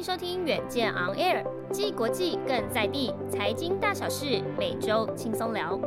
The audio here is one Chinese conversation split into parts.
迎收听远见 On Air，既国际更在地，财经大小事每周轻松聊。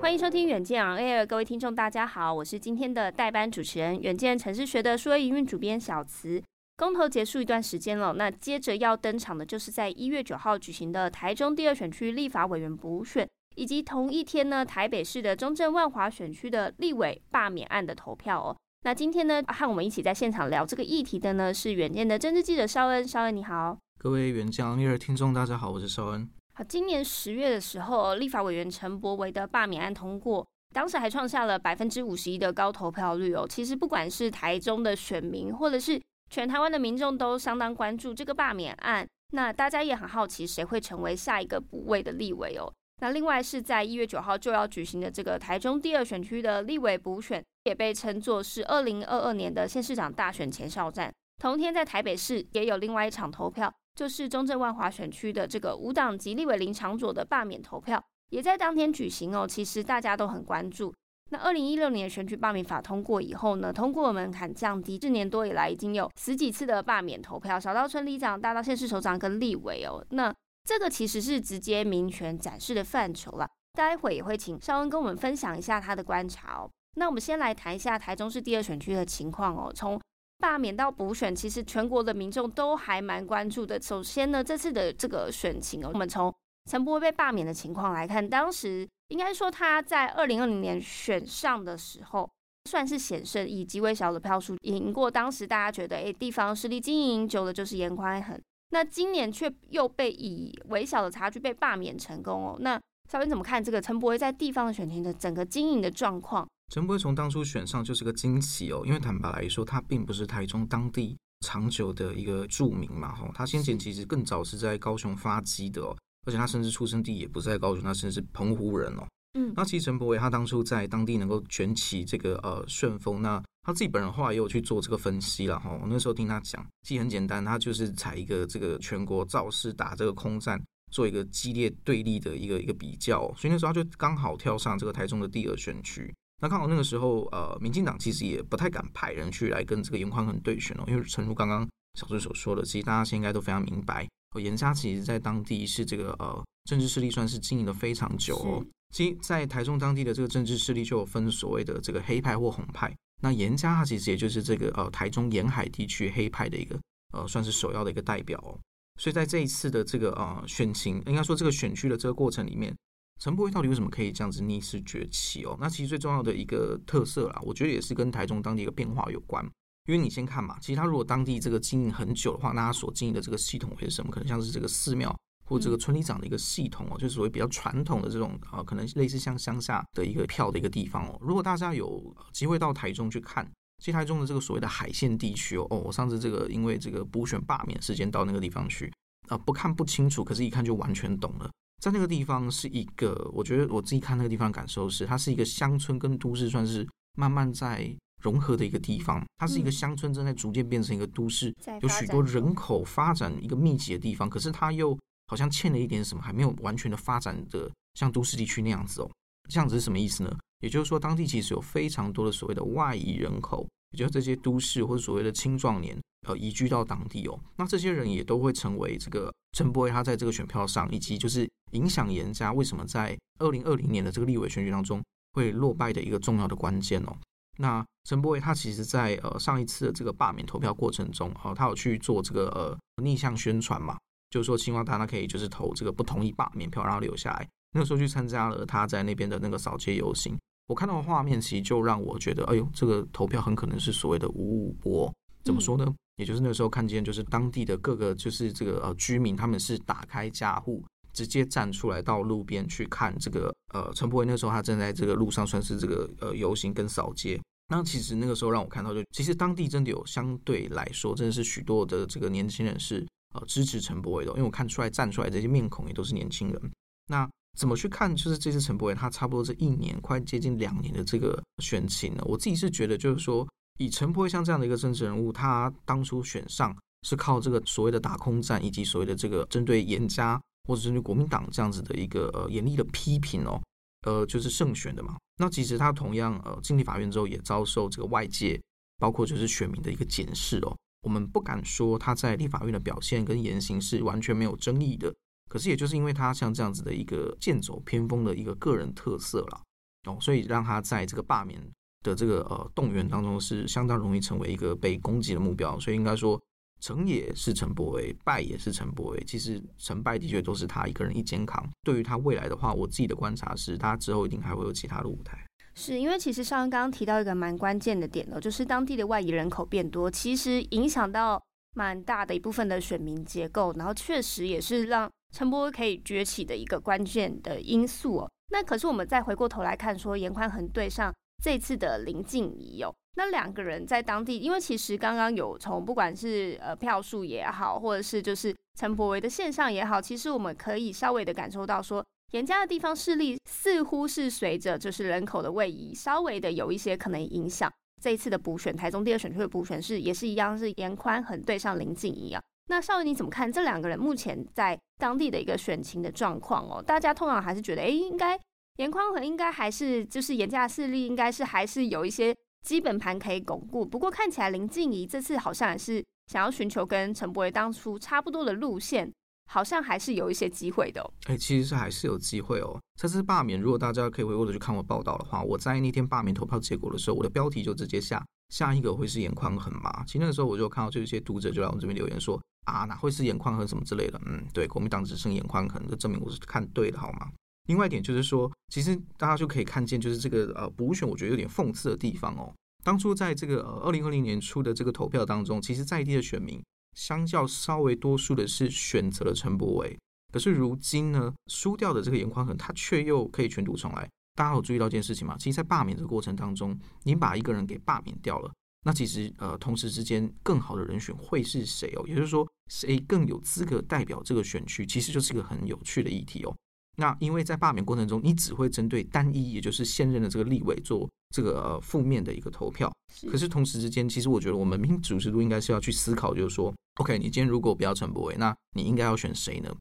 欢迎收听远见 On Air，各位听众大家好，我是今天的代班主持人，远见城市学的数位营运主编小慈。公投结束一段时间了，那接着要登场的就是在一月九号举行的台中第二选区立法委员补选，以及同一天呢台北市的中正万华选区的立委罢免案的投票哦。那今天呢，和我们一起在现场聊这个议题的呢，是远见的政治记者绍恩。绍恩你好，各位远见的听众大家好，我是绍恩。好，今年十月的时候，立法委员陈柏惟的罢免案通过，当时还创下了百分之五十一的高投票率哦。其实不管是台中的选民，或者是全台湾的民众，都相当关注这个罢免案。那大家也很好奇，谁会成为下一个补位的立委哦？那另外是在一月九号就要举行的这个台中第二选区的立委补选。也被称作是二零二二年的县市长大选前哨战。同天在台北市也有另外一场投票，就是中正万华选区的这个无党籍立委林昶佐的罢免投票，也在当天举行哦。其实大家都很关注。那二零一六年选举罢免法通过以后呢，通过门槛降低，四年多以来已经有十几次的罢免投票，小到村里长，大到县市首长跟立委哦。那这个其实是直接民权展示的范畴了。待会也会请邵恩跟我们分享一下他的观察哦。那我们先来谈一下台中市第二选区的情况哦。从罢免到补选，其实全国的民众都还蛮关注的。首先呢，这次的这个选情哦，我们从陈柏惟被罢免的情况来看，当时应该说他在二零二零年选上的时候算是险胜，以极为小的票数赢过当时大家觉得诶，地方势力经营久了就是颜宽恒。那今年却又被以微小的差距被罢免成功哦。那小编怎么看这个陈柏威在地方的选情的整个经营的状况？陈柏威从当初选上就是个惊喜哦，因为坦白来说，他并不是台中当地长久的一个著名嘛，哈，他先前其实更早是在高雄发迹的哦，而且他甚至出生地也不在高雄，他甚至是澎湖人哦，嗯，那其实陈柏威他当初在当地能够卷起这个呃旋风，那他自己本人后来也有去做这个分析了哈，我那时候听他讲，其实很简单，他就是采一个这个全国造势打这个空战，做一个激烈对立的一个一个比较，所以那时候他就刚好跳上这个台中的第二选区。那刚好那个时候，呃，民进党其实也不太敢派人去来跟这个严宽恒对选哦，因为诚如刚刚小朱所说的，其实大家现在应该都非常明白，严家其实在当地是这个呃政治势力算是经营的非常久哦。其实，在台中当地的这个政治势力就有分所谓的这个黑派或红派，那颜家他其实也就是这个呃台中沿海地区黑派的一个呃算是首要的一个代表哦。所以在这一次的这个呃选情，应该说这个选区的这个过程里面。陈柏惟到底为什么可以这样子逆势崛起哦？那其实最重要的一个特色啦，我觉得也是跟台中当地一个变化有关。因为你先看嘛，其实他如果当地这个经营很久的话，那他所经营的这个系统会是什么？可能像是这个寺庙或这个村里长的一个系统哦，就是所谓比较传统的这种啊，可能类似像乡下的一个票的一个地方哦。如果大家有机会到台中去看，其实台中的这个所谓的海线地区哦，哦，我上次这个因为这个补选罢免事件到那个地方去啊，不看不清楚，可是一看就完全懂了。在那个地方是一个，我觉得我自己看那个地方感受是，它是一个乡村跟都市算是慢慢在融合的一个地方。它是一个乡村正在逐渐变成一个都市，有许多人口发展一个密集的地方。可是它又好像欠了一点什么，还没有完全的发展的像都市地区那样子哦。这样子是什么意思呢？也就是说，当地其实有非常多的所谓的外移人口，也就是这些都市或者所谓的青壮年。呃，移居到当地哦，那这些人也都会成为这个陈柏惟他在这个选票上，以及就是影响颜家为什么在二零二零年的这个立委选举当中会落败的一个重要的关键哦。那陈柏惟他其实在呃上一次的这个罢免投票过程中，哦，他有去做这个呃逆向宣传嘛，就是说希望大家可以就是投这个不同意罢免票，然后留下来。那个时候去参加了他在那边的那个扫街游行，我看到的画面其实就让我觉得，哎呦，这个投票很可能是所谓的五五波，怎么说呢？嗯也就是那时候看见，就是当地的各个就是这个呃居民，他们是打开家户，直接站出来到路边去看这个呃陈柏惟。那时候他正在这个路上算是这个呃游行跟扫街。那其实那个时候让我看到就，就其实当地真的有相对来说，真的是许多的这个年轻人是支持陈柏伟的，因为我看出来站出来这些面孔也都是年轻人。那怎么去看？就是这次陈柏伟他差不多这一年快接近两年的这个选情呢？我自己是觉得，就是说以陈柏惟像这样的一个政治人物，他当初选上是靠这个所谓的打空战，以及所谓的这个针对严家或者针对国民党这样子的一个呃严厉的批评哦。呃，就是胜选的嘛。那其实他同样呃进立法院之后，也遭受这个外界，包括就是选民的一个检视哦。我们不敢说他在立法院的表现跟言行是完全没有争议的，可是也就是因为他像这样子的一个剑走偏锋的一个个人特色了哦，所以让他在这个罢免的这个呃动员当中是相当容易成为一个被攻击的目标。所以应该说。成也是陈柏惟，败也是陈柏惟。其实成败的确都是他一个人一肩扛。对于他未来的话，我自己的观察是，他之后一定还会有其他的舞台。是因为其实上刚刚提到一个蛮关键的点呢，就是当地的外移人口变多，其实影响到蛮大的一部分的选民结构，然后确实也是让陈柏惟可以崛起的一个关键的因素哦。那可是我们再回过头来看，说严宽恒对上这次的林静怡哦。那两个人在当地，因为其实刚刚有从不管是呃票数也好，或者是就是陈柏惟的现象也好，其实我们可以稍微的感受到说，严家的地方势力似乎是随着就是人口的位移，稍微的有一些可能影响。这一次的补选，台中第二选区的补选是也是一样，是严宽恒对上林静怡啊。那绍芸你怎么看这两个人目前在当地的一个选情的状况哦？大家通常还是觉得，哎，应该严宽恒应该还是就是严家的势力应该是还是有一些。基本盘可以巩固，不过看起来林静怡这次好像也是想要寻求跟陈柏惟当初差不多的路线，好像还是有一些机会的哦。哎、其实是还是有机会哦。这次罢免，如果大家可以回过头去看我报道的话，我在那天罢免投票结果的时候，我的标题就直接下下一个会是眼眶痕嘛。其实那个时候我就看到，就一些读者就来我这边留言说啊，哪会是眼眶痕什么之类的。嗯，对，国民党只剩眼眶痕，这证明我是看对的好吗？另外一点就是说，其实大家就可以看见，就是这个呃补选，我觉得有点讽刺的地方哦。当初在这个呃二零二零年初的这个投票当中，其实在地的选民相较稍微多数的是选择了陈柏伟，可是如今呢，输掉的这个严宽恒，他却又可以卷土重来。大家有注意到一件事情吗？其实，在罢免的过程当中，你把一个人给罢免掉了，那其实呃同时之间更好的人选会是谁哦？也就是说，谁更有资格代表这个选区，其实就是一个很有趣的议题哦。那因为在罢免过程中，你只会针对单一，也就是现任的这个立委做这个呃负面的一个投票。可是同时之间，其实我觉得我们民主制度应该是要去思考，就是说，OK，你今天如果不要陈柏伟，那你应该要选谁呢？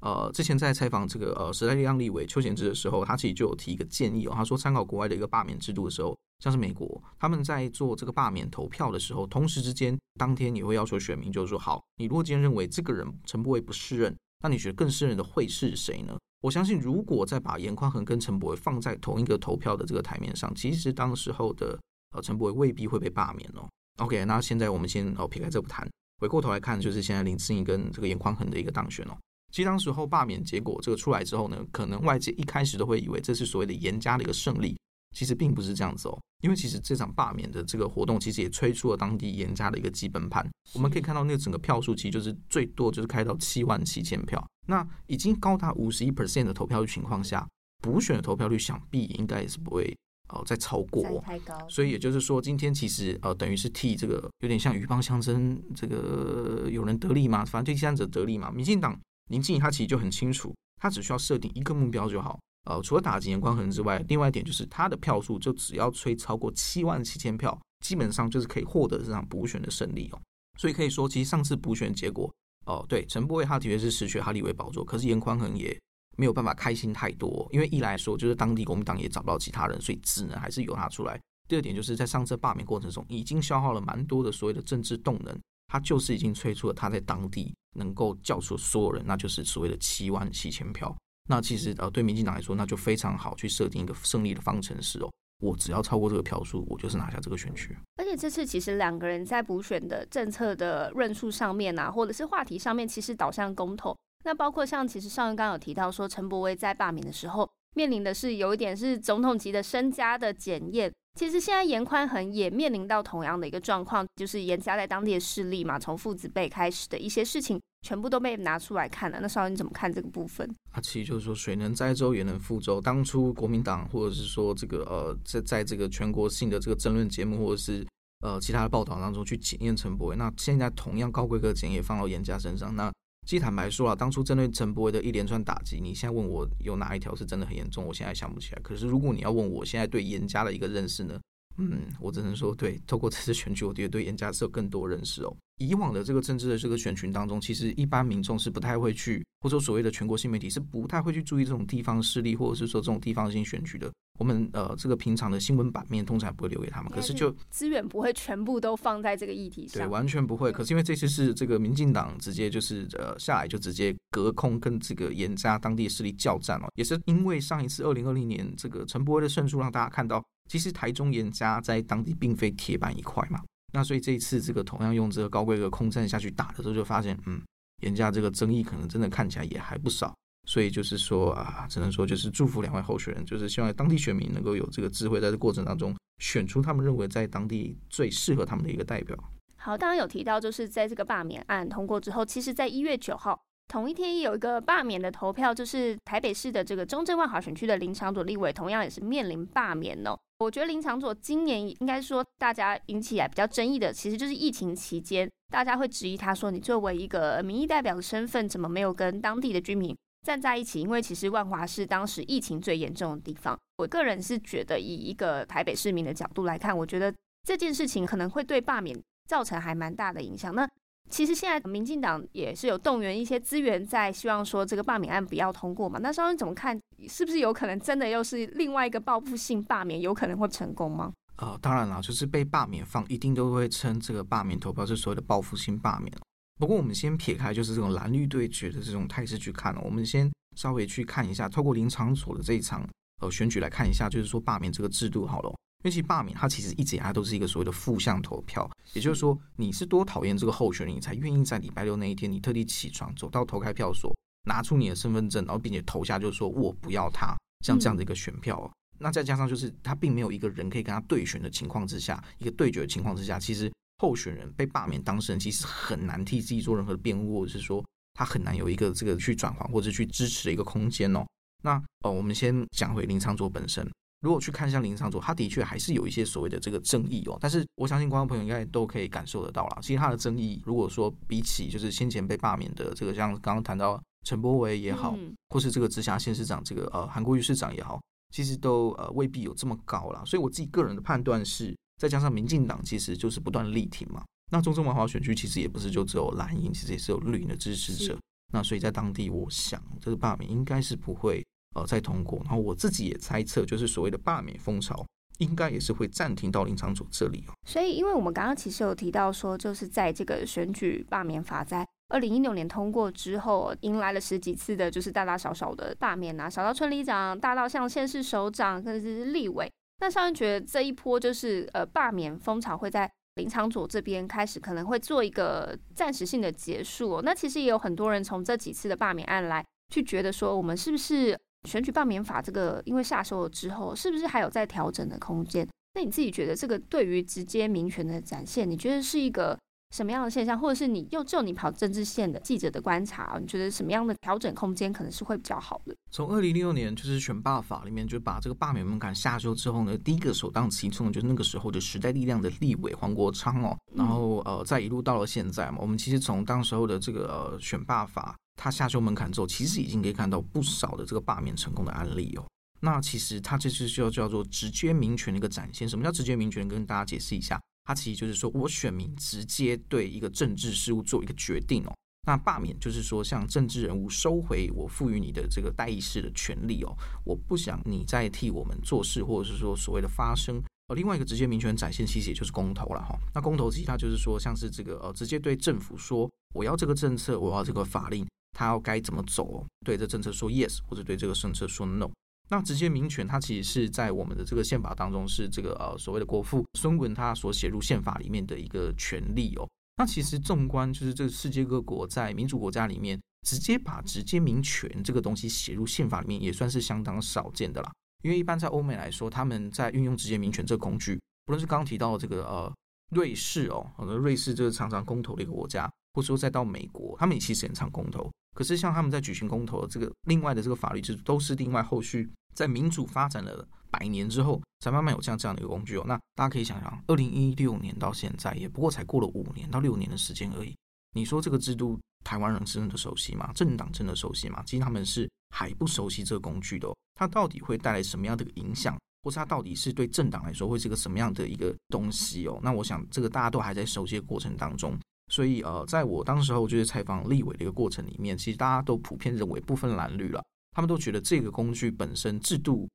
呃，之前在采访这个呃时代力量立委邱显志的时候，他其实就有提一个建议哦，他说参考国外的一个罢免制度的时候，像是美国他们在做这个罢免投票的时候，同时之间当天也会要求选民就是说，好，你如果今天认为这个人陈柏伟不适任，那你觉得更适任的会是谁呢？我相信，如果再把严宽恒跟陈柏伟放在同一个投票的这个台面上，其实当时候的呃陈柏伟未必会被罢免哦。OK，那现在我们先哦撇开这不谈，回过头来看，就是现在林志颖跟这个严宽恒的一个当选哦。其实当时候罢免结果这个出来之后呢，可能外界一开始都会以为这是所谓的严家的一个胜利。其实并不是这样子哦，因为其实这场罢免的这个活动，其实也催出了当地严家的一个基本盘。我们可以看到，那个整个票数其实就是最多就是开到七万七千票，那已经高达五十一 percent 的投票率情况下，补选的投票率想必应该也是不会呃再超过。太高。所以也就是说，今天其实呃等于是替这个有点像鹬蚌相争，这个有人得利嘛，反正第三者得利嘛。民进党林静仪他其实就很清楚，他只需要设定一个目标就好。呃，除了打击严宽恒之外，另外一点就是他的票数就只要吹超过七万七千票，基本上就是可以获得这场补选的胜利哦。所以可以说，其实上次补选结果，哦、对，陈柏惟他的确是失去哈立维宝座，可是严宽恒也没有办法开心太多，因为一来说就是当地国民党也找不到其他人，所以只能还是由他出来。第二点就是在上次罢免过程中，已经消耗了蛮多的所谓的政治动能，他就是已经催出了他在当地能够叫出所有人，那就是所谓的七万七千票。那其实呃，对民进党来说，那就非常好去设定一个胜利的方程式哦。我只要超过这个票数，我就是拿下这个选区。而且这次其实两个人在补选的政策的论述上面啊，或者是话题上面，其实导向公投。那包括像其实上一刚有提到说，陈柏惟在罢免的时候面临的是有一点是总统级的身家的检验。其实现在严宽恒也面临到同样的一个状况，就是严家在当地的势力嘛，从父子辈开始的一些事情。全部都被拿出来看了。那绍你怎么看这个部分？啊，其实就是说水能载舟也能覆舟。当初国民党或者是说这个呃，在在这个全国性的这个争论节目或者是呃其他的报道当中去检验陈柏惟，那现在同样高规格检验放到严家身上，那其实坦白说啊，当初针对陈柏威的一连串打击，你现在问我有哪一条是真的很严重，我现在想不起来。可是如果你要问我现在对严家的一个认识呢？嗯，我只能说，对，透过这次选举，我觉得对严家是有更多认识哦。以往的这个政治的这个选群当中，其实一般民众是不太会去，或者说所谓的全国性媒体是不太会去注意这种地方势力，或者是说这种地方性选举的。我们呃，这个平常的新闻版面通常不会留给他们，可是就资源不会全部都放在这个议题上，对，完全不会。可是因为这次是这个民进党直接就是呃下来就直接隔空跟这个严家当地势力叫战哦，也是因为上一次二零二零年这个陈柏威的胜出，让大家看到。其实台中严家在当地并非铁板一块嘛，那所以这一次这个同样用这个高规格空战下去打的时候，就发现嗯，严家这个争议可能真的看起来也还不少，所以就是说啊，只能说就是祝福两位候选人，就是希望当地选民能够有这个智慧，在这过程当中选出他们认为在当地最适合他们的一个代表。好，刚刚有提到就是在这个罢免案通过之后，其实在一月九号。同一天有一个罢免的投票，就是台北市的这个中正万华选区的林长佐立委，同样也是面临罢免哦。我觉得林长佐今年应该说大家引起来比较争议的，其实就是疫情期间，大家会质疑他说，你作为一个民意代表的身份，怎么没有跟当地的居民站在一起？因为其实万华是当时疫情最严重的地方。我个人是觉得，以一个台北市民的角度来看，我觉得这件事情可能会对罢免造成还蛮大的影响。那其实现在民进党也是有动员一些资源，在希望说这个罢免案不要通过嘛。那稍微怎么看？是不是有可能真的又是另外一个报复性罢免，有可能会成功吗？呃，当然了，就是被罢免方一定都会称这个罢免投票是所谓的报复性罢免。不过我们先撇开就是这种蓝绿对决的这种态势去看，我们先稍微去看一下，透过林昶佐的这一场呃选举来看一下，就是说罢免这个制度好了。因为其实罢免，它其实一直以来都是一个所谓的负向投票，也就是说，你是多讨厌这个候选人，你才愿意在礼拜六那一天，你特地起床走到投开票所，拿出你的身份证，然后并且投下，就是说我不要他，像这样的一个选票。嗯、那再加上就是他并没有一个人可以跟他对选的情况之下，一个对决的情况之下，其实候选人被罢免当事人其实很难替自己做任何的辩护，或者是说他很难有一个这个去转换或者去支持的一个空间哦。那呃，我们先讲回林昶佐本身。如果去看一下林昶佐，他的确还是有一些所谓的这个争议哦。但是我相信观众朋友应该都可以感受得到啦。其实他的争议，如果说比起就是先前被罢免的这个，像刚刚谈到陈柏维也好，或是这个直辖县市长这个呃韩国瑜市长也好，其实都呃未必有这么高啦。所以我自己个人的判断是，再加上民进党其实就是不断力挺嘛。那中正文华选区其实也不是就只有蓝营，其实也是有绿营的支持者。那所以在当地，我想这个罢免应该是不会。呃，再通过，然后我自己也猜测，就是所谓的罢免风潮，应该也是会暂停到林昶佐这里哦。所以，因为我们刚刚其实有提到说，就是在这个选举罢免法在二零一六年通过之后，迎来了十几次的，就是大大小小的罢免啊，小到村里长，大到像县市首长，甚至是立委。那上人觉得这一波就是呃罢免风潮会在林昶佐这边开始，可能会做一个暂时性的结束哦。那其实也有很多人从这几次的罢免案来去觉得说，我们是不是？选举罢免法这个，因为下修了之后，是不是还有在调整的空间？那你自己觉得这个对于直接民权的展现，你觉得是一个什么样的现象？或者是你又就你跑政治线的记者的观察，你觉得什么样的调整空间可能是会比较好的？从二零零六年就是选罢法里面就把这个罢免门槛下修之后呢，第一个首当其冲就是那个时候的时代力量的立委黄国昌哦，然后呃再一路到了现在嘛，我们其实从当时候的这个呃选罢法。他下修门槛之后，其实已经可以看到不少的这个罢免成功的案例哦。那其实他这是就叫做直接民权的一个展现。什么叫直接民权？跟大家解释一下，它其实就是说我选民直接对一个政治事务做一个决定哦。那罢免就是说，向政治人物收回我赋予你的这个代议事的权利哦。我不想你再替我们做事，或者是说所谓的发声。呃，另外一个直接民权展现，其实也就是公投了哈。那公投其实它就是说，像是这个呃，直接对政府说我要这个政策，我要这个法令。他要该怎么走？对这政策说 yes，或者对这个政策说 no。那直接民权，它其实是在我们的这个宪法当中是这个呃所谓的国父孙文他所写入宪法里面的一个权利哦。那其实纵观就是这世界各国在民主国家里面，直接把直接民权这个东西写入宪法里面，也算是相当少见的啦。因为一般在欧美来说，他们在运用直接民权这个工具，不论是刚刚提到的这个呃瑞士哦，瑞士就是常常公投的一个国家。或者说再到美国，他们也其实很常公投。可是像他们在举行公投这个另外的这个法律制度，都是另外后续在民主发展了百年之后，才慢慢有这样这样的一个工具哦。那大家可以想想，二零一六年到现在，也不过才过了五年到六年的时间而已。你说这个制度，台湾人真的熟悉吗？政党真的熟悉吗？其实他们是还不熟悉这个工具的哦。它到底会带来什么样的影响，或是它到底是对政党来说会是个什么样的一个东西哦？那我想这个大家都还在熟悉的过程当中。所以呃，在我当时候就是采访立委的一个过程里面，其实大家都普遍认为不分蓝绿了，他们都觉得这个工具本身制度，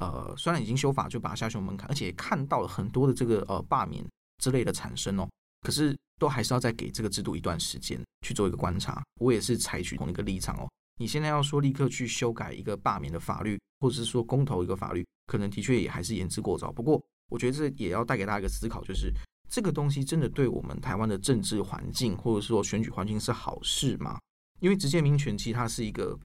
呃，虽然已经修法就把它下修门槛，而且看到了很多的这个呃罢免之类的产生哦，可是都还是要再给这个制度一段时间去做一个观察。我也是采取同一个立场哦。你现在要说立刻去修改一个罢免的法律，或者是说公投一个法律，可能的确也还是言之过早。不过我觉得这也要带给大家一个思考，就是。这个东西真的对我们台湾的政治环境，或者说选举环境是好事吗？因为直接民权其实它是一个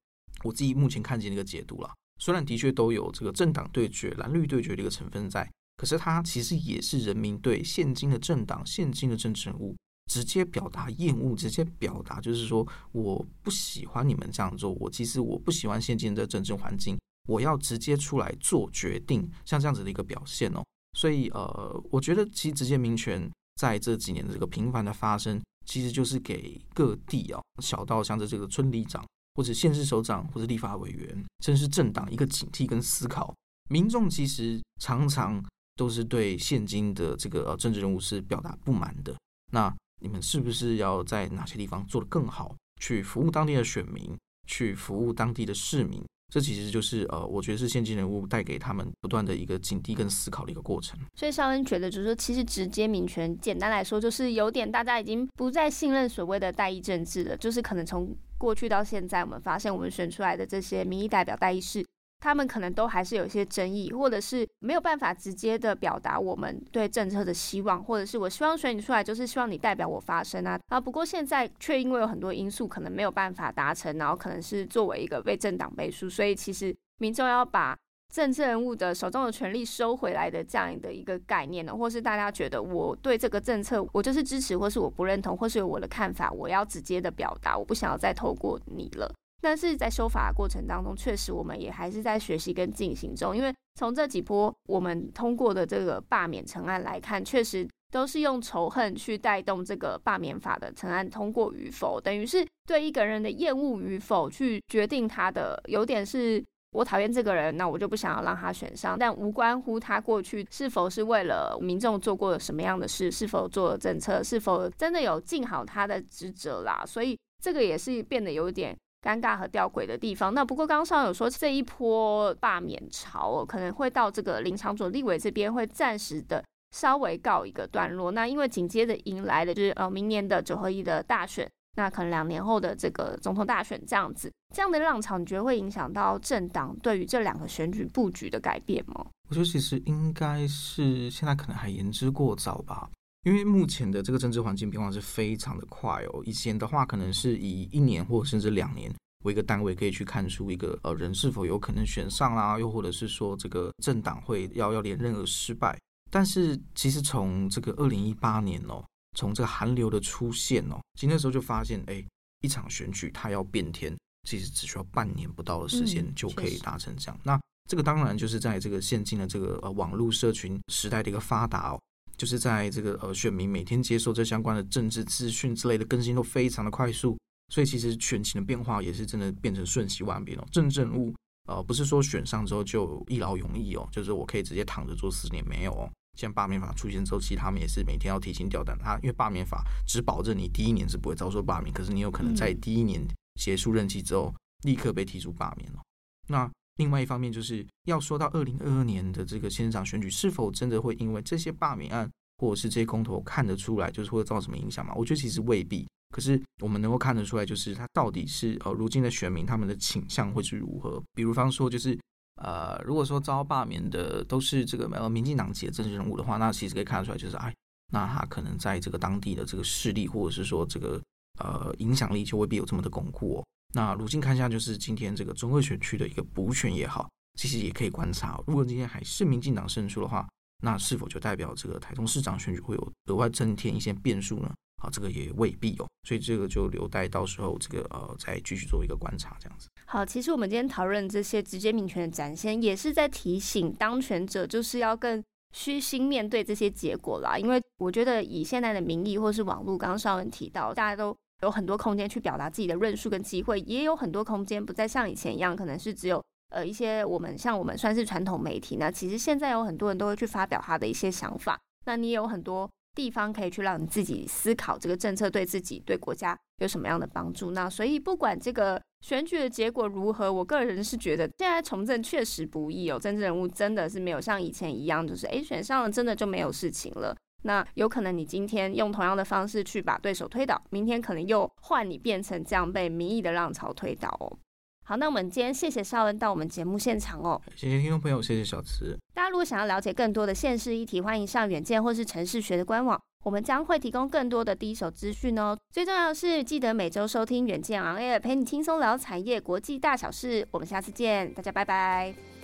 我自己目前看见的一个解读啦。虽然的确都有这个政党对决、蓝绿对决的一个成分在，可是它其实也是人民对现今的政党、现今的政治人物直接表达厌恶，直接表达就是说我不喜欢你们这样做，我其实我不喜欢现今的政治环境，我要直接出来做决定，像这样子的一个表现哦。所以，呃，我觉得其实直接民权在这几年的这个频繁的发生，其实就是给各地啊，小到像是这个村里长，或者县市首长，或者立法委员，甚至是政党一个警惕跟思考。民众其实常常都是对现今的这个政治人物是表达不满的。那你们是不是要在哪些地方做得更好，去服务当地的选民，去服务当地的市民？这其实就是呃，我觉得是现今人物带给他们不断的一个警惕跟思考的一个过程。所以肖恩觉得，就是说，其实直接民权，简单来说，就是有点大家已经不再信任所谓的代议政治了。就是可能从过去到现在，我们发现我们选出来的这些民意代表代议士。他们可能都还是有一些争议，或者是没有办法直接的表达我们对政策的希望，或者是我希望选你出来，就是希望你代表我发声啊。啊，不过现在却因为有很多因素，可能没有办法达成，然后可能是作为一个被政党背书，所以其实民众要把政治人物的手中的权力收回来的这样的一个概念呢，或是大家觉得我对这个政策我就是支持，或是我不认同，或是有我的看法，我要直接的表达，我不想要再透过你了。但是在修法的过程当中，确实我们也还是在学习跟进行中。因为从这几波我们通过的这个罢免成案来看，确实都是用仇恨去带动这个罢免法的成案通过与否，等于是对一个人的厌恶与否去决定他的。有点是我讨厌这个人，那我就不想要让他选上，但无关乎他过去是否是为了民众做过什么样的事，是否做了政策，是否真的有尽好他的职责啦。所以这个也是变得有点。尴尬和吊诡的地方。那不过刚刚有说这一波罢免潮哦可能会到这个林长佐立委这边会暂时的稍微告一个段落。那因为紧接着迎来的就是呃明年的九合一的大选，那可能两年后的这个总统大选这样子，这样的浪潮，你觉得会影响到政党对于这两个选举布局的改变吗？我觉得其实应该是现在可能还言之过早吧。因为目前的这个政治环境变化是非常的快哦，以前的话可能是以一年或甚至两年为一个单位，可以去看出一个呃人是否有可能选上啦，又或者是说这个政党会要要连任而失败。但是其实从这个二零一八年哦，从这个寒流的出现哦，其实那时候就发现，哎，一场选举它要变天，其实只需要半年不到的时间就可以达成这样。嗯，那这个当然就是在这个现今的这个呃网络社群时代的一个发达哦。就是在这个呃，选民每天接受这相关的政治资讯之类的更新都非常的快速，所以其实选情的变化也是真的变成瞬息万变哦。政治人物呃，不是说选上之后就一劳永逸哦，就是我可以直接躺着做四年没有哦。像罢免法出现之后，其实他们也是每天要提心吊胆。他因为罢免法只保证你第一年是不会遭受罢免，可是你有可能在第一年结束任期之后立刻被提出罢免哦。那另外一方面，就是要说到二零二二年的这个县长选举，是否真的会因为这些罢免案或者是这些公投看得出来，就是会造成什么影响吗？我觉得其实未必。可是我们能够看得出来，就是他到底是呃，如今的选民他们的倾向会是如何。比如方说，就是呃，如果说遭罢免的都是这个呃民进党籍的政治人物的话，那其实可以看得出来，就是哎，那他可能在这个当地的这个势力，或者是说这个呃影响力，就未必有这么的巩固哦。那如今看一下，就是今天这个中二选区的一个补选也好，其实也可以观察。如果今天还是民进党胜出的话，那是否就代表这个台中市长选举会有额外增添一些变数呢？啊，这个也未必哦。所以这个就留待到时候这个呃再继续做一个观察，这样子。好，其实我们今天讨论这些直接民权的展现，也是在提醒当权者，就是要更虚心面对这些结果啦。因为我觉得以现在的民意或是网络，刚刚绍文提到，大家都有很多空间去表达自己的论述跟机会，也有很多空间不再像以前一样，可能是只有呃一些我们像我们算是传统媒体，那其实现在有很多人都会去发表他的一些想法，那你有很多。地方可以去让你自己思考这个政策对自己、对国家有什么样的帮助。那所以不管这个选举的结果如何，我个人是觉得现在从政确实不易哦。政治人物真的是没有像以前一样，就是诶选上了真的就没有事情了。那有可能你今天用同样的方式去把对手推倒，明天可能又换你变成这样被民意的浪潮推倒哦。好，那我们今天谢谢绍恩到我们节目现场哦。谢谢听众朋友，谢谢小慈。大家如果想要了解更多的县市议题，欢迎上远见或是城市学的官网，我们将会提供更多的第一手资讯哦。最重要的是，记得每周收听远见 On Air，陪你轻松聊产业国际大小事。我们下次见，大家拜拜。